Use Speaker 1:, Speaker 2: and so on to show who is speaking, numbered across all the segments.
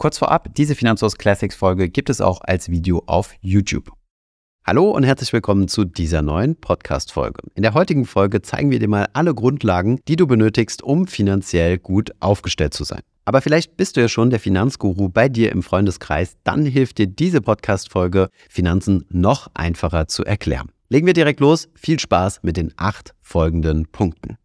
Speaker 1: Kurz vorab, diese Finanzhaus Classics Folge gibt es auch als Video auf YouTube. Hallo und herzlich willkommen zu dieser neuen Podcast-Folge. In der heutigen Folge zeigen wir dir mal alle Grundlagen, die du benötigst, um finanziell gut aufgestellt zu sein. Aber vielleicht bist du ja schon der Finanzguru bei dir im Freundeskreis, dann hilft dir diese Podcast-Folge, Finanzen noch einfacher zu erklären. Legen wir direkt los. Viel Spaß mit den acht folgenden Punkten.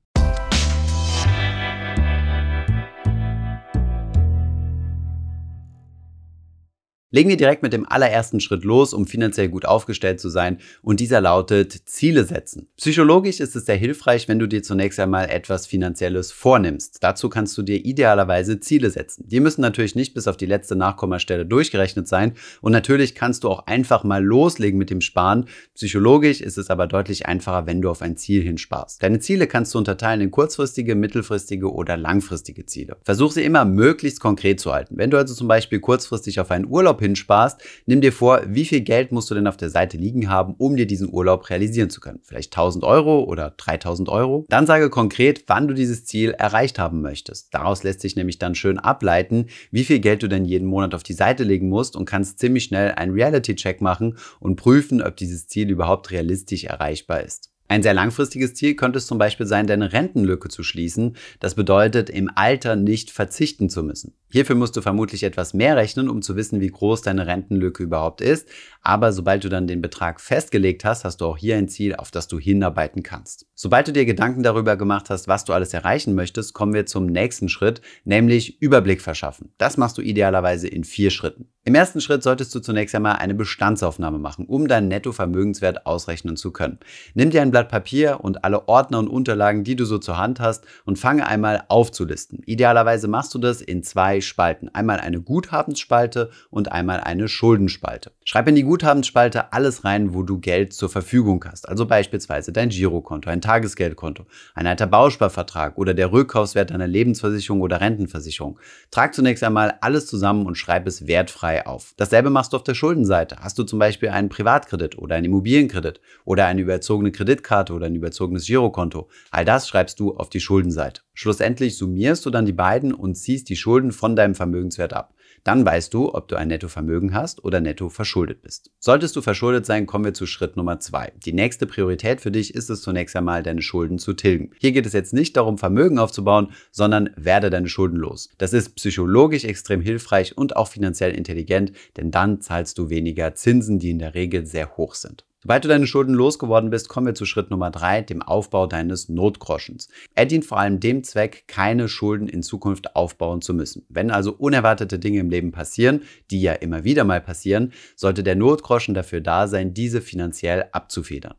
Speaker 1: Legen wir direkt mit dem allerersten Schritt los, um finanziell gut aufgestellt zu sein. Und dieser lautet Ziele setzen. Psychologisch ist es sehr hilfreich, wenn du dir zunächst einmal etwas Finanzielles vornimmst. Dazu kannst du dir idealerweise Ziele setzen. Die müssen natürlich nicht bis auf die letzte Nachkommastelle durchgerechnet sein. Und natürlich kannst du auch einfach mal loslegen mit dem Sparen. Psychologisch ist es aber deutlich einfacher, wenn du auf ein Ziel hinsparst. Deine Ziele kannst du unterteilen in kurzfristige, mittelfristige oder langfristige Ziele. Versuch sie immer möglichst konkret zu halten. Wenn du also zum Beispiel kurzfristig auf einen Urlaub hinsparst, nimm dir vor, wie viel Geld musst du denn auf der Seite liegen haben, um dir diesen Urlaub realisieren zu können. Vielleicht 1000 Euro oder 3000 Euro. Dann sage konkret, wann du dieses Ziel erreicht haben möchtest. Daraus lässt sich nämlich dann schön ableiten, wie viel Geld du denn jeden Monat auf die Seite legen musst und kannst ziemlich schnell einen Reality-Check machen und prüfen, ob dieses Ziel überhaupt realistisch erreichbar ist. Ein sehr langfristiges Ziel könnte es zum Beispiel sein, deine Rentenlücke zu schließen. Das bedeutet, im Alter nicht verzichten zu müssen. Hierfür musst du vermutlich etwas mehr rechnen, um zu wissen, wie groß deine Rentenlücke überhaupt ist. Aber sobald du dann den Betrag festgelegt hast, hast du auch hier ein Ziel, auf das du hinarbeiten kannst. Sobald du dir Gedanken darüber gemacht hast, was du alles erreichen möchtest, kommen wir zum nächsten Schritt, nämlich Überblick verschaffen. Das machst du idealerweise in vier Schritten. Im ersten Schritt solltest du zunächst einmal eine Bestandsaufnahme machen, um deinen Nettovermögenswert ausrechnen zu können. Nimm dir ein Blatt Papier und alle Ordner und Unterlagen, die du so zur Hand hast, und fange einmal aufzulisten. Idealerweise machst du das in zwei Spalten. Einmal eine Guthabensspalte und einmal eine Schuldenspalte. Schreib in die Guthabensspalte alles rein, wo du Geld zur Verfügung hast. Also beispielsweise dein Girokonto, ein Tagesgeldkonto, ein alter Bausparvertrag oder der Rückkaufswert deiner Lebensversicherung oder Rentenversicherung. Trag zunächst einmal alles zusammen und schreib es wertfrei auf. Dasselbe machst du auf der Schuldenseite. Hast du zum Beispiel einen Privatkredit oder einen Immobilienkredit oder eine überzogene Kreditkarte oder ein überzogenes Girokonto. All das schreibst du auf die Schuldenseite. Schlussendlich summierst du dann die beiden und ziehst die Schulden von deinem Vermögenswert ab. Dann weißt du, ob du ein Nettovermögen hast oder netto verschuldet bist. Solltest du verschuldet sein, kommen wir zu Schritt Nummer zwei. Die nächste Priorität für dich ist es zunächst einmal, deine Schulden zu tilgen. Hier geht es jetzt nicht darum, Vermögen aufzubauen, sondern werde deine Schulden los. Das ist psychologisch extrem hilfreich und auch finanziell intelligent, denn dann zahlst du weniger Zinsen, die in der Regel sehr hoch sind. Sobald du deine Schulden losgeworden bist, kommen wir zu Schritt Nummer drei, dem Aufbau deines Notgroschens. Er dient vor allem dem Zweck, keine Schulden in Zukunft aufbauen zu müssen. Wenn also unerwartete Dinge im Leben passieren, die ja immer wieder mal passieren, sollte der Notgroschen dafür da sein, diese finanziell abzufedern.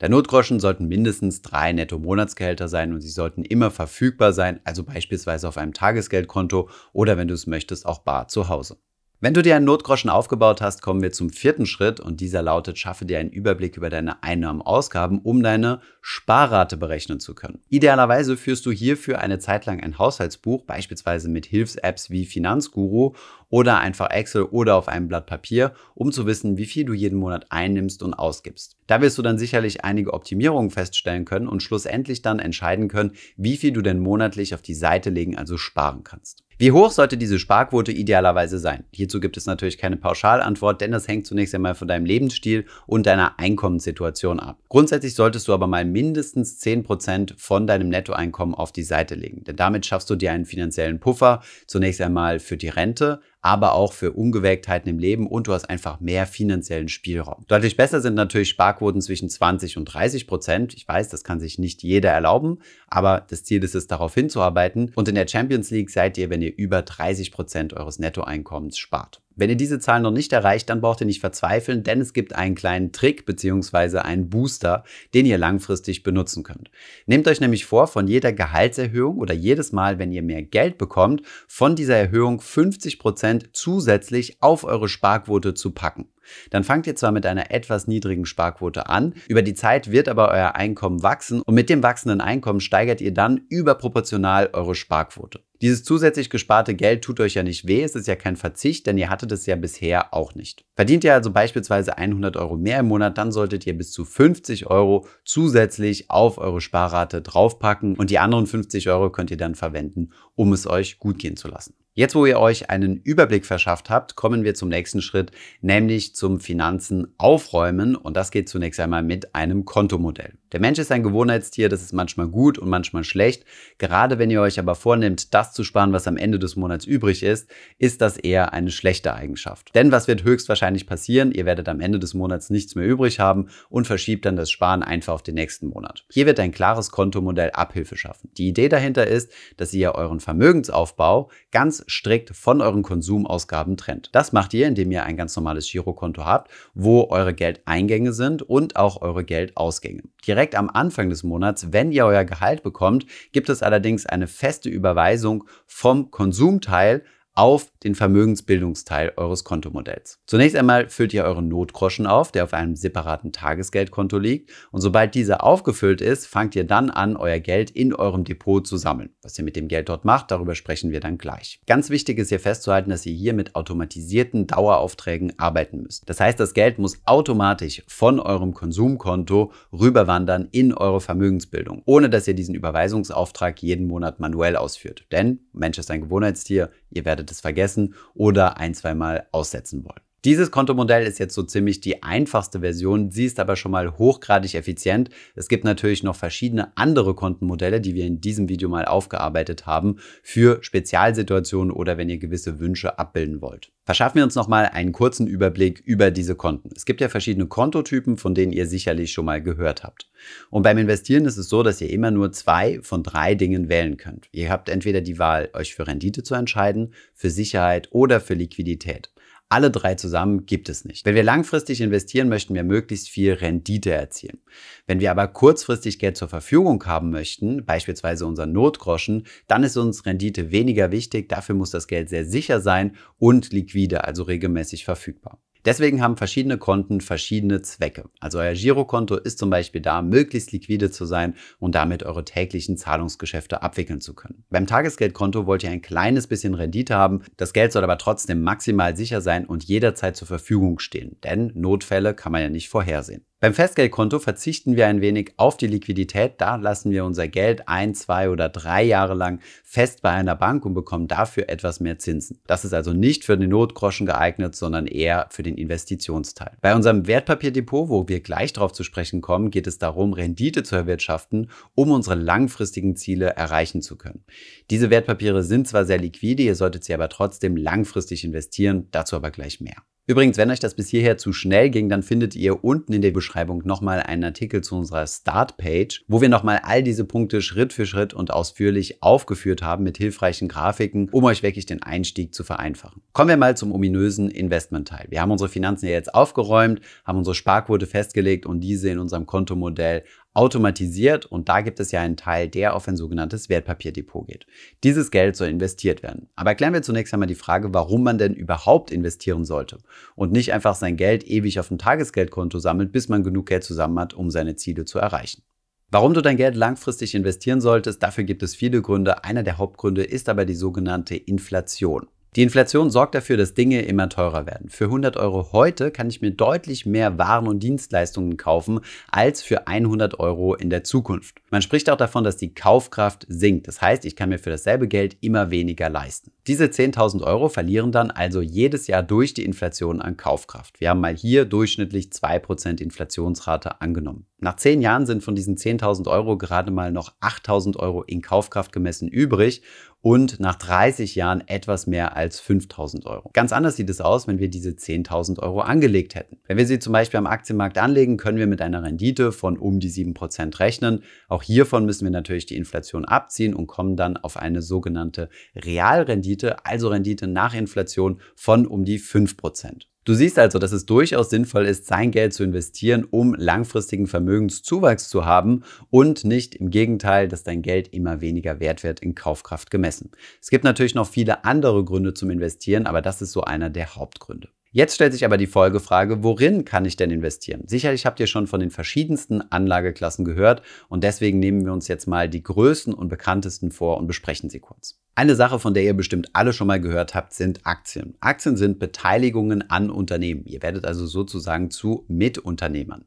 Speaker 1: Der Notgroschen sollten mindestens drei Netto-Monatsgehälter sein und sie sollten immer verfügbar sein, also beispielsweise auf einem Tagesgeldkonto oder wenn du es möchtest, auch bar zu Hause. Wenn du dir einen Notgroschen aufgebaut hast, kommen wir zum vierten Schritt und dieser lautet, schaffe dir einen Überblick über deine Einnahmen, Ausgaben, um deine Sparrate berechnen zu können. Idealerweise führst du hierfür eine Zeit lang ein Haushaltsbuch, beispielsweise mit Hilfs-Apps wie Finanzguru oder einfach Excel oder auf einem Blatt Papier, um zu wissen, wie viel du jeden Monat einnimmst und ausgibst. Da wirst du dann sicherlich einige Optimierungen feststellen können und schlussendlich dann entscheiden können, wie viel du denn monatlich auf die Seite legen, also sparen kannst. Wie hoch sollte diese Sparquote idealerweise sein? Hierzu gibt es natürlich keine Pauschalantwort, denn das hängt zunächst einmal von deinem Lebensstil und deiner Einkommenssituation ab. Grundsätzlich solltest du aber mal mindestens 10% von deinem Nettoeinkommen auf die Seite legen, denn damit schaffst du dir einen finanziellen Puffer, zunächst einmal für die Rente, aber auch für Ungewägtheiten im Leben und du hast einfach mehr finanziellen Spielraum. Deutlich besser sind natürlich Sparquoten zwischen 20 und 30 Prozent. Ich weiß, das kann sich nicht jeder erlauben, aber das Ziel ist es, darauf hinzuarbeiten. Und in der Champions League seid ihr, wenn ihr über 30 Prozent eures Nettoeinkommens spart. Wenn ihr diese Zahlen noch nicht erreicht, dann braucht ihr nicht verzweifeln, denn es gibt einen kleinen Trick bzw. einen Booster, den ihr langfristig benutzen könnt. Nehmt euch nämlich vor, von jeder Gehaltserhöhung oder jedes Mal, wenn ihr mehr Geld bekommt, von dieser Erhöhung 50 Prozent zusätzlich auf eure Sparquote zu packen. Dann fangt ihr zwar mit einer etwas niedrigen Sparquote an, über die Zeit wird aber euer Einkommen wachsen und mit dem wachsenden Einkommen steigert ihr dann überproportional eure Sparquote. Dieses zusätzlich gesparte Geld tut euch ja nicht weh, es ist ja kein Verzicht, denn ihr hattet es ja bisher auch nicht. Verdient ihr also beispielsweise 100 Euro mehr im Monat, dann solltet ihr bis zu 50 Euro zusätzlich auf eure Sparrate draufpacken und die anderen 50 Euro könnt ihr dann verwenden, um es euch gut gehen zu lassen. Jetzt, wo ihr euch einen Überblick verschafft habt, kommen wir zum nächsten Schritt, nämlich zum Finanzen aufräumen. Und das geht zunächst einmal mit einem Kontomodell. Der Mensch ist ein Gewohnheitstier, das ist manchmal gut und manchmal schlecht. Gerade wenn ihr euch aber vornehmt, das zu sparen, was am Ende des Monats übrig ist, ist das eher eine schlechte Eigenschaft. Denn was wird höchstwahrscheinlich passieren? Ihr werdet am Ende des Monats nichts mehr übrig haben und verschiebt dann das Sparen einfach auf den nächsten Monat. Hier wird ein klares Kontomodell Abhilfe schaffen. Die Idee dahinter ist, dass ihr euren Vermögensaufbau ganz strikt von euren Konsumausgaben trennt. Das macht ihr, indem ihr ein ganz normales Girokonto habt, wo eure Geldeingänge sind und auch eure Geldausgänge. Direkt am Anfang des Monats, wenn ihr euer Gehalt bekommt, gibt es allerdings eine feste Überweisung vom Konsumteil auf den Vermögensbildungsteil eures Kontomodells. Zunächst einmal füllt ihr euren Notgroschen auf, der auf einem separaten Tagesgeldkonto liegt. Und sobald dieser aufgefüllt ist, fangt ihr dann an, euer Geld in eurem Depot zu sammeln. Was ihr mit dem Geld dort macht, darüber sprechen wir dann gleich. Ganz wichtig ist hier festzuhalten, dass ihr hier mit automatisierten Daueraufträgen arbeiten müsst. Das heißt, das Geld muss automatisch von eurem Konsumkonto rüberwandern in eure Vermögensbildung, ohne dass ihr diesen Überweisungsauftrag jeden Monat manuell ausführt. Denn Mensch ist ein Gewohnheitstier, ihr werdet es vergessen oder ein, zweimal aussetzen wollen. Dieses Kontomodell ist jetzt so ziemlich die einfachste Version, sie ist aber schon mal hochgradig effizient. Es gibt natürlich noch verschiedene andere Kontenmodelle, die wir in diesem Video mal aufgearbeitet haben, für Spezialsituationen oder wenn ihr gewisse Wünsche abbilden wollt. Verschaffen wir uns nochmal einen kurzen Überblick über diese Konten. Es gibt ja verschiedene Kontotypen, von denen ihr sicherlich schon mal gehört habt. Und beim Investieren ist es so, dass ihr immer nur zwei von drei Dingen wählen könnt. Ihr habt entweder die Wahl, euch für Rendite zu entscheiden, für Sicherheit oder für Liquidität. Alle drei zusammen gibt es nicht. Wenn wir langfristig investieren, möchten wir möglichst viel Rendite erzielen. Wenn wir aber kurzfristig Geld zur Verfügung haben möchten, beispielsweise unseren Notgroschen, dann ist uns Rendite weniger wichtig. Dafür muss das Geld sehr sicher sein und liquide, also regelmäßig verfügbar. Deswegen haben verschiedene Konten verschiedene Zwecke. Also euer Girokonto ist zum Beispiel da, möglichst liquide zu sein und damit eure täglichen Zahlungsgeschäfte abwickeln zu können. Beim Tagesgeldkonto wollt ihr ein kleines bisschen Rendite haben, das Geld soll aber trotzdem maximal sicher sein und jederzeit zur Verfügung stehen, denn Notfälle kann man ja nicht vorhersehen. Beim Festgeldkonto verzichten wir ein wenig auf die Liquidität. Da lassen wir unser Geld ein, zwei oder drei Jahre lang fest bei einer Bank und bekommen dafür etwas mehr Zinsen. Das ist also nicht für den Notgroschen geeignet, sondern eher für den Investitionsteil. Bei unserem Wertpapierdepot, wo wir gleich darauf zu sprechen kommen, geht es darum, Rendite zu erwirtschaften, um unsere langfristigen Ziele erreichen zu können. Diese Wertpapiere sind zwar sehr liquide, ihr solltet sie aber trotzdem langfristig investieren, dazu aber gleich mehr. Übrigens, wenn euch das bis hierher zu schnell ging, dann findet ihr unten in der Beschreibung nochmal einen Artikel zu unserer Startpage, wo wir nochmal all diese Punkte Schritt für Schritt und ausführlich aufgeführt haben mit hilfreichen Grafiken, um euch wirklich den Einstieg zu vereinfachen. Kommen wir mal zum ominösen Investmentteil. Wir haben unsere Finanzen ja jetzt aufgeräumt, haben unsere Sparquote festgelegt und diese in unserem Kontomodell automatisiert und da gibt es ja einen Teil, der auf ein sogenanntes Wertpapierdepot geht. Dieses Geld soll investiert werden. Aber erklären wir zunächst einmal die Frage, warum man denn überhaupt investieren sollte und nicht einfach sein Geld ewig auf dem Tagesgeldkonto sammelt, bis man genug Geld zusammen hat, um seine Ziele zu erreichen. Warum du dein Geld langfristig investieren solltest, dafür gibt es viele Gründe. Einer der Hauptgründe ist aber die sogenannte Inflation. Die Inflation sorgt dafür, dass Dinge immer teurer werden. Für 100 Euro heute kann ich mir deutlich mehr Waren und Dienstleistungen kaufen als für 100 Euro in der Zukunft. Man spricht auch davon, dass die Kaufkraft sinkt. Das heißt, ich kann mir für dasselbe Geld immer weniger leisten. Diese 10.000 Euro verlieren dann also jedes Jahr durch die Inflation an Kaufkraft. Wir haben mal hier durchschnittlich 2% Inflationsrate angenommen. Nach 10 Jahren sind von diesen 10.000 Euro gerade mal noch 8.000 Euro in Kaufkraft gemessen übrig und nach 30 Jahren etwas mehr als 5000 Euro. Ganz anders sieht es aus, wenn wir diese 10.000 Euro angelegt hätten. Wenn wir sie zum Beispiel am Aktienmarkt anlegen, können wir mit einer Rendite von um die 7% rechnen. Auch hiervon müssen wir natürlich die Inflation abziehen und kommen dann auf eine sogenannte Realrendite, also Rendite nach Inflation von um die 5%. Du siehst also, dass es durchaus sinnvoll ist, sein Geld zu investieren, um langfristigen Vermögenszuwachs zu haben und nicht im Gegenteil, dass dein Geld immer weniger wert wird in Kaufkraft gemessen. Es gibt natürlich noch viele andere Gründe zum Investieren, aber das ist so einer der Hauptgründe. Jetzt stellt sich aber die Folgefrage, worin kann ich denn investieren? Sicherlich habt ihr schon von den verschiedensten Anlageklassen gehört und deswegen nehmen wir uns jetzt mal die größten und bekanntesten vor und besprechen sie kurz. Eine Sache, von der ihr bestimmt alle schon mal gehört habt, sind Aktien. Aktien sind Beteiligungen an Unternehmen. Ihr werdet also sozusagen zu Mitunternehmern.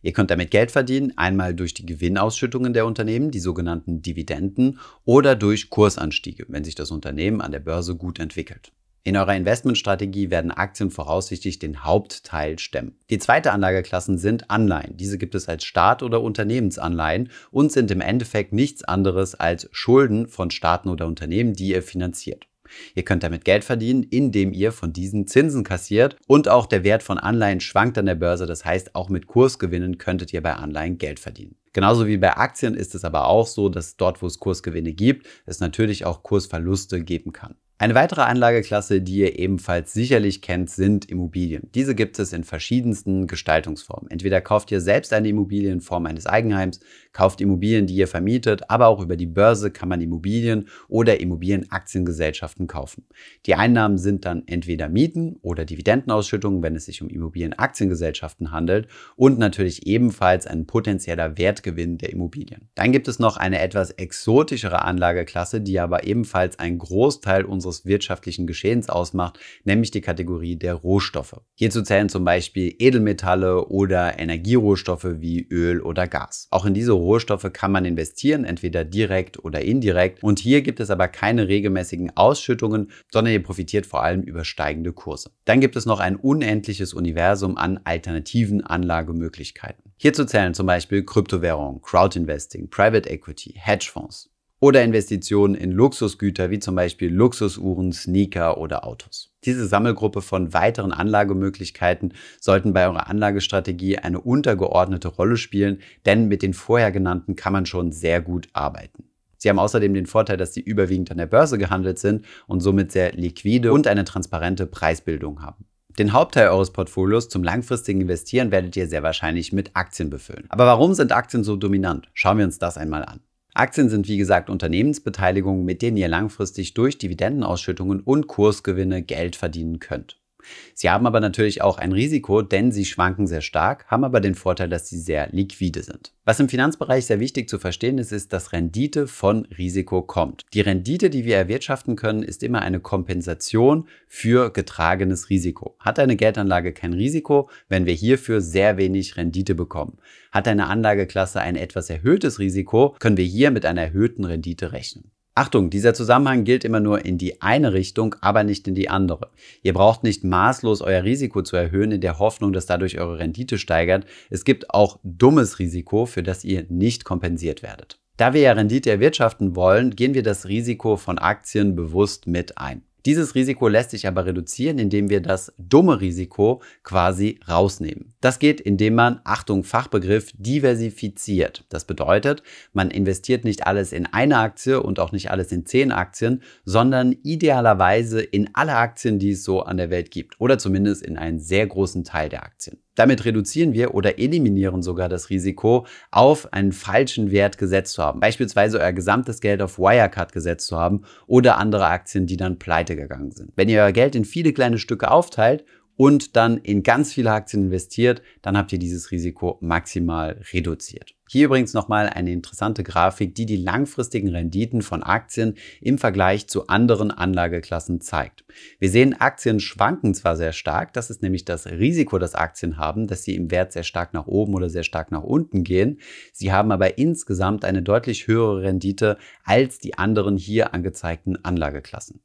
Speaker 1: Ihr könnt damit Geld verdienen, einmal durch die Gewinnausschüttungen der Unternehmen, die sogenannten Dividenden, oder durch Kursanstiege, wenn sich das Unternehmen an der Börse gut entwickelt. In eurer Investmentstrategie werden Aktien voraussichtlich den Hauptteil stemmen. Die zweite Anlageklassen sind Anleihen. Diese gibt es als Staat- oder Unternehmensanleihen und sind im Endeffekt nichts anderes als Schulden von Staaten oder Unternehmen, die ihr finanziert. Ihr könnt damit Geld verdienen, indem ihr von diesen Zinsen kassiert und auch der Wert von Anleihen schwankt an der Börse. Das heißt, auch mit Kursgewinnen könntet ihr bei Anleihen Geld verdienen. Genauso wie bei Aktien ist es aber auch so, dass dort, wo es Kursgewinne gibt, es natürlich auch Kursverluste geben kann. Eine weitere Anlageklasse, die ihr ebenfalls sicherlich kennt, sind Immobilien. Diese gibt es in verschiedensten Gestaltungsformen. Entweder kauft ihr selbst eine Immobilie in Form eines Eigenheims, kauft Immobilien, die ihr vermietet, aber auch über die Börse kann man Immobilien oder Immobilienaktiengesellschaften kaufen. Die Einnahmen sind dann entweder Mieten oder Dividendenausschüttungen, wenn es sich um Immobilienaktiengesellschaften handelt und natürlich ebenfalls ein potenzieller Wertgewinn der Immobilien. Dann gibt es noch eine etwas exotischere Anlageklasse, die aber ebenfalls einen Großteil unseres wirtschaftlichen Geschehens ausmacht, nämlich die Kategorie der Rohstoffe. Hierzu zählen zum Beispiel Edelmetalle oder Energierohstoffe wie Öl oder Gas. Auch in diese Rohstoffe kann man investieren, entweder direkt oder indirekt. Und hier gibt es aber keine regelmäßigen Ausschüttungen, sondern ihr profitiert vor allem über steigende Kurse. Dann gibt es noch ein unendliches Universum an alternativen Anlagemöglichkeiten. Hierzu zählen zum Beispiel Kryptowährungen, Crowdinvesting, Private Equity, Hedgefonds oder Investitionen in Luxusgüter wie zum Beispiel Luxusuhren, Sneaker oder Autos. Diese Sammelgruppe von weiteren Anlagemöglichkeiten sollten bei eurer Anlagestrategie eine untergeordnete Rolle spielen, denn mit den vorher genannten kann man schon sehr gut arbeiten. Sie haben außerdem den Vorteil, dass sie überwiegend an der Börse gehandelt sind und somit sehr liquide und eine transparente Preisbildung haben. Den Hauptteil eures Portfolios zum langfristigen Investieren werdet ihr sehr wahrscheinlich mit Aktien befüllen. Aber warum sind Aktien so dominant? Schauen wir uns das einmal an. Aktien sind wie gesagt Unternehmensbeteiligungen, mit denen ihr langfristig durch Dividendenausschüttungen und Kursgewinne Geld verdienen könnt. Sie haben aber natürlich auch ein Risiko, denn sie schwanken sehr stark, haben aber den Vorteil, dass sie sehr liquide sind. Was im Finanzbereich sehr wichtig zu verstehen ist, ist, dass Rendite von Risiko kommt. Die Rendite, die wir erwirtschaften können, ist immer eine Kompensation für getragenes Risiko. Hat eine Geldanlage kein Risiko, wenn wir hierfür sehr wenig Rendite bekommen. Hat eine Anlageklasse ein etwas erhöhtes Risiko, können wir hier mit einer erhöhten Rendite rechnen. Achtung, dieser Zusammenhang gilt immer nur in die eine Richtung, aber nicht in die andere. Ihr braucht nicht maßlos euer Risiko zu erhöhen in der Hoffnung, dass dadurch eure Rendite steigert. Es gibt auch dummes Risiko, für das ihr nicht kompensiert werdet. Da wir ja Rendite erwirtschaften wollen, gehen wir das Risiko von Aktien bewusst mit ein. Dieses Risiko lässt sich aber reduzieren, indem wir das dumme Risiko quasi rausnehmen. Das geht, indem man, Achtung, Fachbegriff, diversifiziert. Das bedeutet, man investiert nicht alles in eine Aktie und auch nicht alles in zehn Aktien, sondern idealerweise in alle Aktien, die es so an der Welt gibt oder zumindest in einen sehr großen Teil der Aktien. Damit reduzieren wir oder eliminieren sogar das Risiko, auf einen falschen Wert gesetzt zu haben. Beispielsweise euer gesamtes Geld auf Wirecard gesetzt zu haben oder andere Aktien, die dann pleite gegangen sind. Wenn ihr euer Geld in viele kleine Stücke aufteilt und dann in ganz viele Aktien investiert, dann habt ihr dieses Risiko maximal reduziert. Hier übrigens nochmal eine interessante Grafik, die die langfristigen Renditen von Aktien im Vergleich zu anderen Anlageklassen zeigt. Wir sehen, Aktien schwanken zwar sehr stark, das ist nämlich das Risiko, das Aktien haben, dass sie im Wert sehr stark nach oben oder sehr stark nach unten gehen. Sie haben aber insgesamt eine deutlich höhere Rendite als die anderen hier angezeigten Anlageklassen.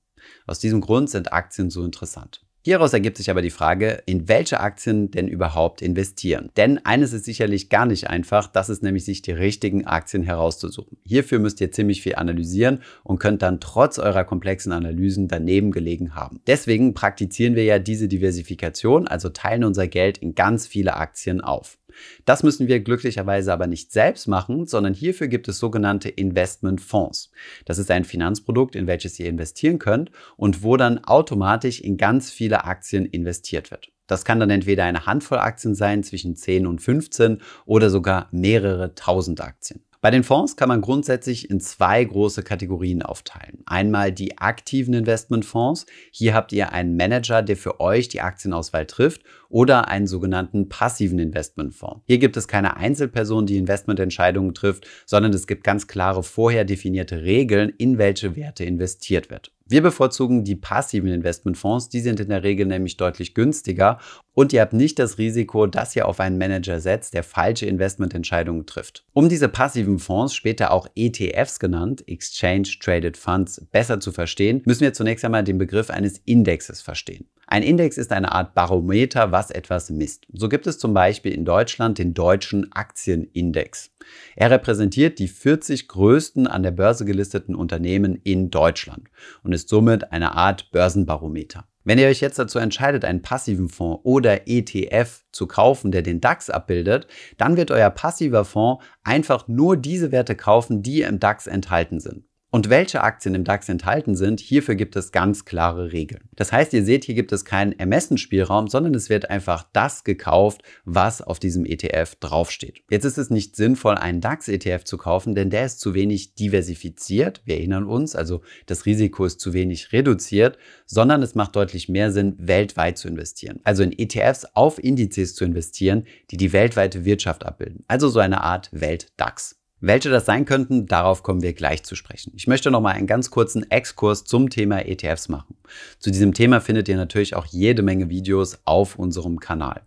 Speaker 1: Aus diesem Grund sind Aktien so interessant. Hieraus ergibt sich aber die Frage, in welche Aktien denn überhaupt investieren. Denn eines ist sicherlich gar nicht einfach, das ist nämlich sich die richtigen Aktien herauszusuchen. Hierfür müsst ihr ziemlich viel analysieren und könnt dann trotz eurer komplexen Analysen daneben gelegen haben. Deswegen praktizieren wir ja diese Diversifikation, also teilen unser Geld in ganz viele Aktien auf. Das müssen wir glücklicherweise aber nicht selbst machen, sondern hierfür gibt es sogenannte Investmentfonds. Das ist ein Finanzprodukt, in welches ihr investieren könnt und wo dann automatisch in ganz viele Aktien investiert wird. Das kann dann entweder eine Handvoll Aktien sein, zwischen 10 und 15 oder sogar mehrere tausend Aktien. Bei den Fonds kann man grundsätzlich in zwei große Kategorien aufteilen. Einmal die aktiven Investmentfonds. Hier habt ihr einen Manager, der für euch die Aktienauswahl trifft oder einen sogenannten passiven Investmentfonds. Hier gibt es keine Einzelperson, die Investmententscheidungen trifft, sondern es gibt ganz klare vorher definierte Regeln, in welche Werte investiert wird. Wir bevorzugen die passiven Investmentfonds, die sind in der Regel nämlich deutlich günstiger und ihr habt nicht das Risiko, dass ihr auf einen Manager setzt, der falsche Investmententscheidungen trifft. Um diese passiven Fonds, später auch ETFs genannt, Exchange Traded Funds, besser zu verstehen, müssen wir zunächst einmal den Begriff eines Indexes verstehen. Ein Index ist eine Art Barometer, was etwas misst. So gibt es zum Beispiel in Deutschland den deutschen Aktienindex. Er repräsentiert die 40 größten an der Börse gelisteten Unternehmen in Deutschland und ist somit eine Art Börsenbarometer. Wenn ihr euch jetzt dazu entscheidet, einen passiven Fonds oder ETF zu kaufen, der den DAX abbildet, dann wird euer passiver Fonds einfach nur diese Werte kaufen, die im DAX enthalten sind. Und welche Aktien im DAX enthalten sind, hierfür gibt es ganz klare Regeln. Das heißt, ihr seht, hier gibt es keinen Ermessensspielraum, sondern es wird einfach das gekauft, was auf diesem ETF draufsteht. Jetzt ist es nicht sinnvoll, einen DAX-ETF zu kaufen, denn der ist zu wenig diversifiziert. Wir erinnern uns, also das Risiko ist zu wenig reduziert, sondern es macht deutlich mehr Sinn, weltweit zu investieren. Also in ETFs auf Indizes zu investieren, die die weltweite Wirtschaft abbilden. Also so eine Art Welt-DAX. Welche das sein könnten, darauf kommen wir gleich zu sprechen. Ich möchte noch mal einen ganz kurzen Exkurs zum Thema ETFs machen. Zu diesem Thema findet ihr natürlich auch jede Menge Videos auf unserem Kanal.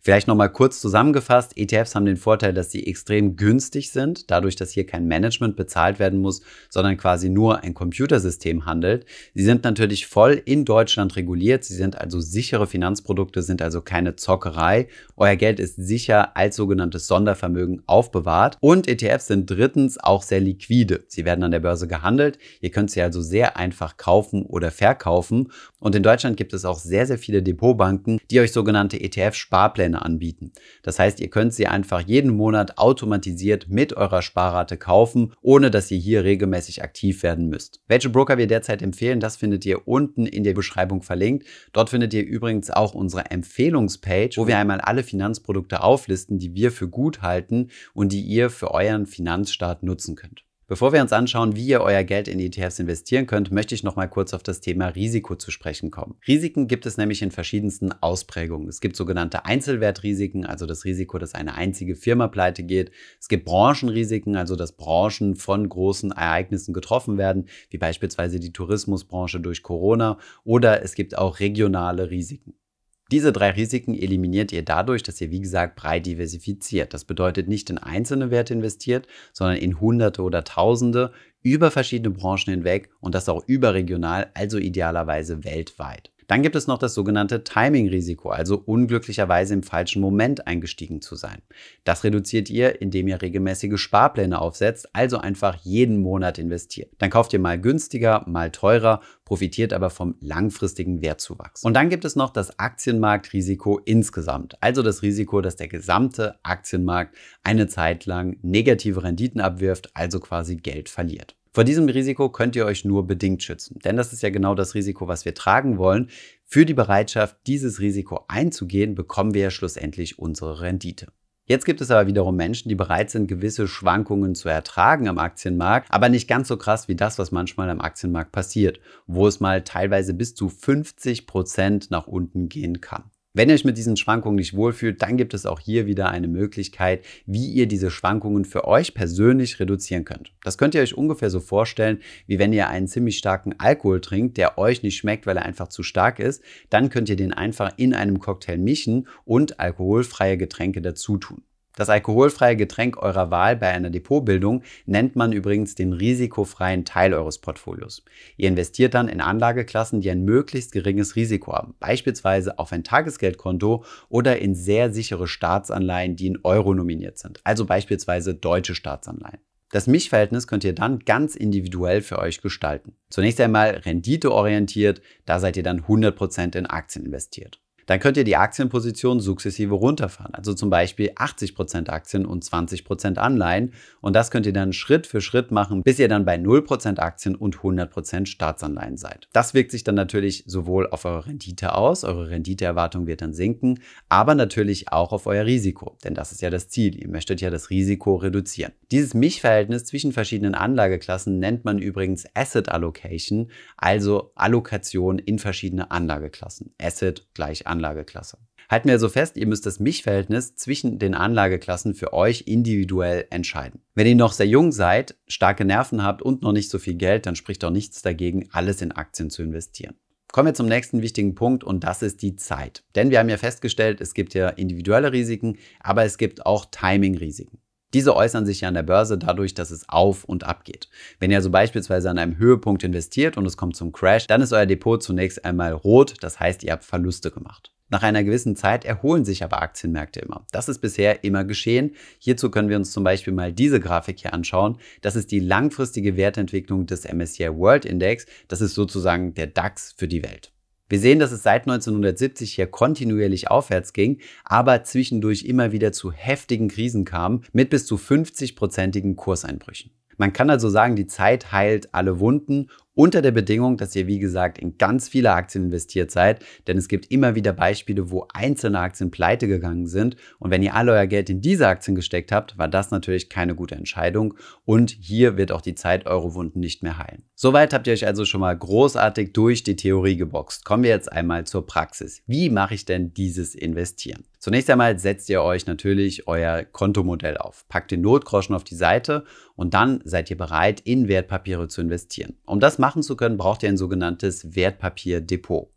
Speaker 1: Vielleicht noch mal kurz zusammengefasst, ETFs haben den Vorteil, dass sie extrem günstig sind, dadurch, dass hier kein Management bezahlt werden muss, sondern quasi nur ein Computersystem handelt. Sie sind natürlich voll in Deutschland reguliert, sie sind also sichere Finanzprodukte, sind also keine Zockerei. Euer Geld ist sicher als sogenanntes Sondervermögen aufbewahrt und ETFs sind drittens auch sehr liquide. Sie werden an der Börse gehandelt. Ihr könnt sie also sehr einfach kaufen oder verkaufen. Und in Deutschland gibt es auch sehr, sehr viele Depotbanken, die euch sogenannte ETF-Sparpläne anbieten. Das heißt, ihr könnt sie einfach jeden Monat automatisiert mit eurer Sparrate kaufen, ohne dass ihr hier regelmäßig aktiv werden müsst. Welche Broker wir derzeit empfehlen, das findet ihr unten in der Beschreibung verlinkt. Dort findet ihr übrigens auch unsere Empfehlungspage, wo wir einmal alle Finanzprodukte auflisten, die wir für gut halten und die ihr für euren Finanz Finanzstaat nutzen könnt. Bevor wir uns anschauen, wie ihr euer Geld in ETFs investieren könnt, möchte ich noch mal kurz auf das Thema Risiko zu sprechen kommen. Risiken gibt es nämlich in verschiedensten Ausprägungen. Es gibt sogenannte Einzelwertrisiken, also das Risiko, dass eine einzige Firma pleite geht. Es gibt Branchenrisiken, also dass Branchen von großen Ereignissen getroffen werden, wie beispielsweise die Tourismusbranche durch Corona. Oder es gibt auch regionale Risiken. Diese drei Risiken eliminiert ihr dadurch, dass ihr, wie gesagt, breit diversifiziert. Das bedeutet nicht in einzelne Werte investiert, sondern in Hunderte oder Tausende über verschiedene Branchen hinweg und das auch überregional, also idealerweise weltweit. Dann gibt es noch das sogenannte Timing-Risiko, also unglücklicherweise im falschen Moment eingestiegen zu sein. Das reduziert ihr, indem ihr regelmäßige Sparpläne aufsetzt, also einfach jeden Monat investiert. Dann kauft ihr mal günstiger, mal teurer, profitiert aber vom langfristigen Wertzuwachs. Und dann gibt es noch das Aktienmarktrisiko insgesamt, also das Risiko, dass der gesamte Aktienmarkt eine Zeit lang negative Renditen abwirft, also quasi Geld verliert. Vor diesem Risiko könnt ihr euch nur bedingt schützen, denn das ist ja genau das Risiko, was wir tragen wollen. Für die Bereitschaft, dieses Risiko einzugehen, bekommen wir ja schlussendlich unsere Rendite. Jetzt gibt es aber wiederum Menschen, die bereit sind, gewisse Schwankungen zu ertragen am Aktienmarkt, aber nicht ganz so krass wie das, was manchmal am Aktienmarkt passiert, wo es mal teilweise bis zu 50 Prozent nach unten gehen kann. Wenn ihr euch mit diesen Schwankungen nicht wohlfühlt, dann gibt es auch hier wieder eine Möglichkeit, wie ihr diese Schwankungen für euch persönlich reduzieren könnt. Das könnt ihr euch ungefähr so vorstellen, wie wenn ihr einen ziemlich starken Alkohol trinkt, der euch nicht schmeckt, weil er einfach zu stark ist. Dann könnt ihr den einfach in einem Cocktail mischen und alkoholfreie Getränke dazu tun. Das alkoholfreie Getränk eurer Wahl bei einer Depotbildung nennt man übrigens den risikofreien Teil eures Portfolios. Ihr investiert dann in Anlageklassen, die ein möglichst geringes Risiko haben, beispielsweise auf ein Tagesgeldkonto oder in sehr sichere Staatsanleihen, die in Euro nominiert sind, also beispielsweise deutsche Staatsanleihen. Das Mischverhältnis könnt ihr dann ganz individuell für euch gestalten. Zunächst einmal renditeorientiert, da seid ihr dann 100% in Aktien investiert dann könnt ihr die Aktienposition sukzessive runterfahren. Also zum Beispiel 80% Aktien und 20% Anleihen. Und das könnt ihr dann Schritt für Schritt machen, bis ihr dann bei 0% Aktien und 100% Staatsanleihen seid. Das wirkt sich dann natürlich sowohl auf eure Rendite aus, eure Renditeerwartung wird dann sinken, aber natürlich auch auf euer Risiko. Denn das ist ja das Ziel. Ihr möchtet ja das Risiko reduzieren. Dieses Mischverhältnis zwischen verschiedenen Anlageklassen nennt man übrigens Asset Allocation, also Allokation in verschiedene Anlageklassen. Asset gleich Anlageklasse. Halten wir also fest, ihr müsst das Mischverhältnis zwischen den Anlageklassen für euch individuell entscheiden. Wenn ihr noch sehr jung seid, starke Nerven habt und noch nicht so viel Geld, dann spricht auch nichts dagegen, alles in Aktien zu investieren. Kommen wir zum nächsten wichtigen Punkt und das ist die Zeit. Denn wir haben ja festgestellt, es gibt ja individuelle Risiken, aber es gibt auch Timing-Risiken. Diese äußern sich ja an der Börse dadurch, dass es auf und ab geht. Wenn ihr also beispielsweise an einem Höhepunkt investiert und es kommt zum Crash, dann ist euer Depot zunächst einmal rot, das heißt, ihr habt Verluste gemacht. Nach einer gewissen Zeit erholen sich aber Aktienmärkte immer. Das ist bisher immer geschehen. Hierzu können wir uns zum Beispiel mal diese Grafik hier anschauen. Das ist die langfristige Wertentwicklung des MSCI World Index. Das ist sozusagen der DAX für die Welt. Wir sehen, dass es seit 1970 hier kontinuierlich aufwärts ging, aber zwischendurch immer wieder zu heftigen Krisen kam mit bis zu 50-prozentigen Kurseinbrüchen. Man kann also sagen, die Zeit heilt alle Wunden unter der Bedingung, dass ihr, wie gesagt, in ganz viele Aktien investiert seid, denn es gibt immer wieder Beispiele, wo einzelne Aktien pleite gegangen sind. Und wenn ihr all euer Geld in diese Aktien gesteckt habt, war das natürlich keine gute Entscheidung. Und hier wird auch die Zeit eure Wunden nicht mehr heilen. Soweit habt ihr euch also schon mal großartig durch die Theorie geboxt. Kommen wir jetzt einmal zur Praxis. Wie mache ich denn dieses Investieren? Zunächst einmal setzt ihr euch natürlich euer Kontomodell auf, packt den Notgroschen auf die Seite und dann seid ihr bereit, in Wertpapiere zu investieren. Um das machen zu können, braucht ihr ein sogenanntes Wertpapierdepot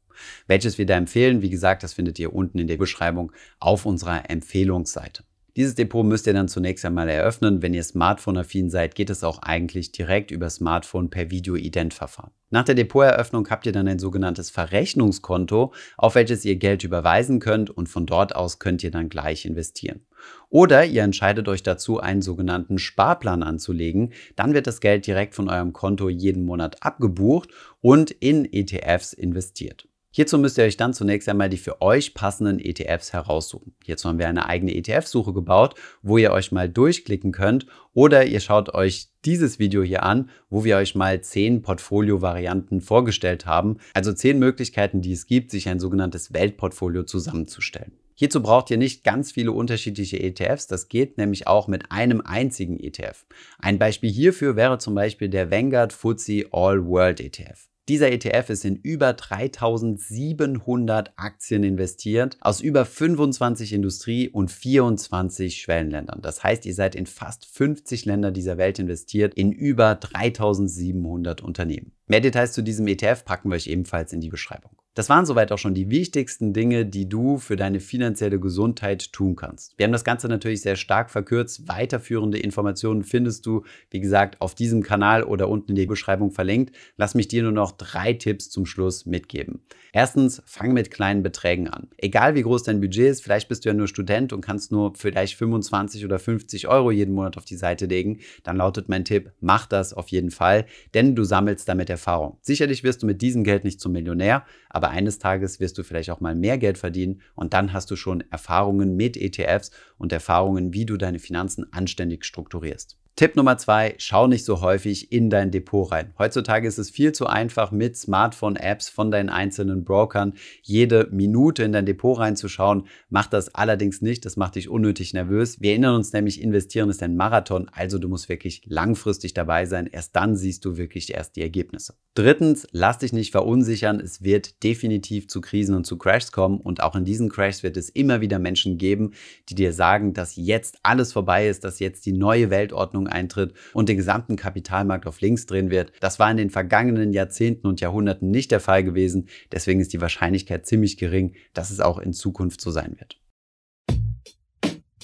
Speaker 1: welches wir da empfehlen. Wie gesagt, das findet ihr unten in der Beschreibung auf unserer Empfehlungsseite. Dieses Depot müsst ihr dann zunächst einmal eröffnen. Wenn ihr Smartphone-affin seid, geht es auch eigentlich direkt über Smartphone per Video-Ident-Verfahren. Nach der Depoteröffnung habt ihr dann ein sogenanntes Verrechnungskonto, auf welches ihr Geld überweisen könnt und von dort aus könnt ihr dann gleich investieren. Oder ihr entscheidet euch dazu, einen sogenannten Sparplan anzulegen. Dann wird das Geld direkt von eurem Konto jeden Monat abgebucht und in ETFs investiert. Hierzu müsst ihr euch dann zunächst einmal die für euch passenden ETFs heraussuchen. Hierzu haben wir eine eigene ETF-Suche gebaut, wo ihr euch mal durchklicken könnt oder ihr schaut euch dieses Video hier an, wo wir euch mal zehn Portfolio-Varianten vorgestellt haben. Also zehn Möglichkeiten, die es gibt, sich ein sogenanntes Weltportfolio zusammenzustellen. Hierzu braucht ihr nicht ganz viele unterschiedliche ETFs, das geht nämlich auch mit einem einzigen ETF. Ein Beispiel hierfür wäre zum Beispiel der Vanguard FTSE All World ETF. Dieser ETF ist in über 3700 Aktien investiert, aus über 25 Industrie- und 24 Schwellenländern. Das heißt, ihr seid in fast 50 Länder dieser Welt investiert, in über 3700 Unternehmen. Mehr Details zu diesem ETF packen wir euch ebenfalls in die Beschreibung. Das waren soweit auch schon die wichtigsten Dinge, die du für deine finanzielle Gesundheit tun kannst. Wir haben das Ganze natürlich sehr stark verkürzt. Weiterführende Informationen findest du, wie gesagt, auf diesem Kanal oder unten in der Beschreibung verlinkt. Lass mich dir nur noch drei Tipps zum Schluss mitgeben. Erstens, fang mit kleinen Beträgen an. Egal wie groß dein Budget ist, vielleicht bist du ja nur Student und kannst nur vielleicht 25 oder 50 Euro jeden Monat auf die Seite legen, dann lautet mein Tipp, mach das auf jeden Fall, denn du sammelst damit Erfahrung. Sicherlich wirst du mit diesem Geld nicht zum Millionär, aber aber eines Tages wirst du vielleicht auch mal mehr Geld verdienen und dann hast du schon Erfahrungen mit ETFs und Erfahrungen, wie du deine Finanzen anständig strukturierst. Tipp Nummer zwei, schau nicht so häufig in dein Depot rein. Heutzutage ist es viel zu einfach, mit Smartphone-Apps von deinen einzelnen Brokern jede Minute in dein Depot reinzuschauen. Mach das allerdings nicht, das macht dich unnötig nervös. Wir erinnern uns nämlich, investieren ist ein Marathon, also du musst wirklich langfristig dabei sein. Erst dann siehst du wirklich erst die Ergebnisse. Drittens, lass dich nicht verunsichern. Es wird definitiv zu Krisen und zu Crashs kommen und auch in diesen Crashs wird es immer wieder Menschen geben, die dir sagen, dass jetzt alles vorbei ist, dass jetzt die neue Weltordnung eintritt und den gesamten Kapitalmarkt auf links drehen wird. Das war in den vergangenen Jahrzehnten und Jahrhunderten nicht der Fall gewesen. Deswegen ist die Wahrscheinlichkeit ziemlich gering, dass es auch in Zukunft so sein wird.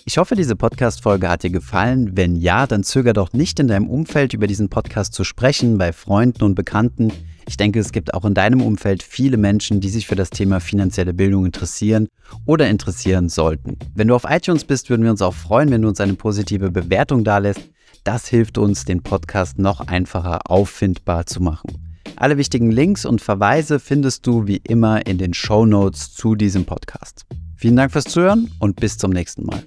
Speaker 1: Ich hoffe, diese Podcast-Folge hat dir gefallen. Wenn ja, dann zöger doch nicht in deinem Umfeld über diesen Podcast zu sprechen, bei Freunden und Bekannten. Ich denke, es gibt auch in deinem Umfeld viele Menschen, die sich für das Thema finanzielle Bildung interessieren oder interessieren sollten. Wenn du auf iTunes bist, würden wir uns auch freuen, wenn du uns eine positive Bewertung dalässt. Das hilft uns, den Podcast noch einfacher auffindbar zu machen. Alle wichtigen Links und Verweise findest du wie immer in den Show Notes zu diesem Podcast. Vielen Dank fürs Zuhören und bis zum nächsten Mal.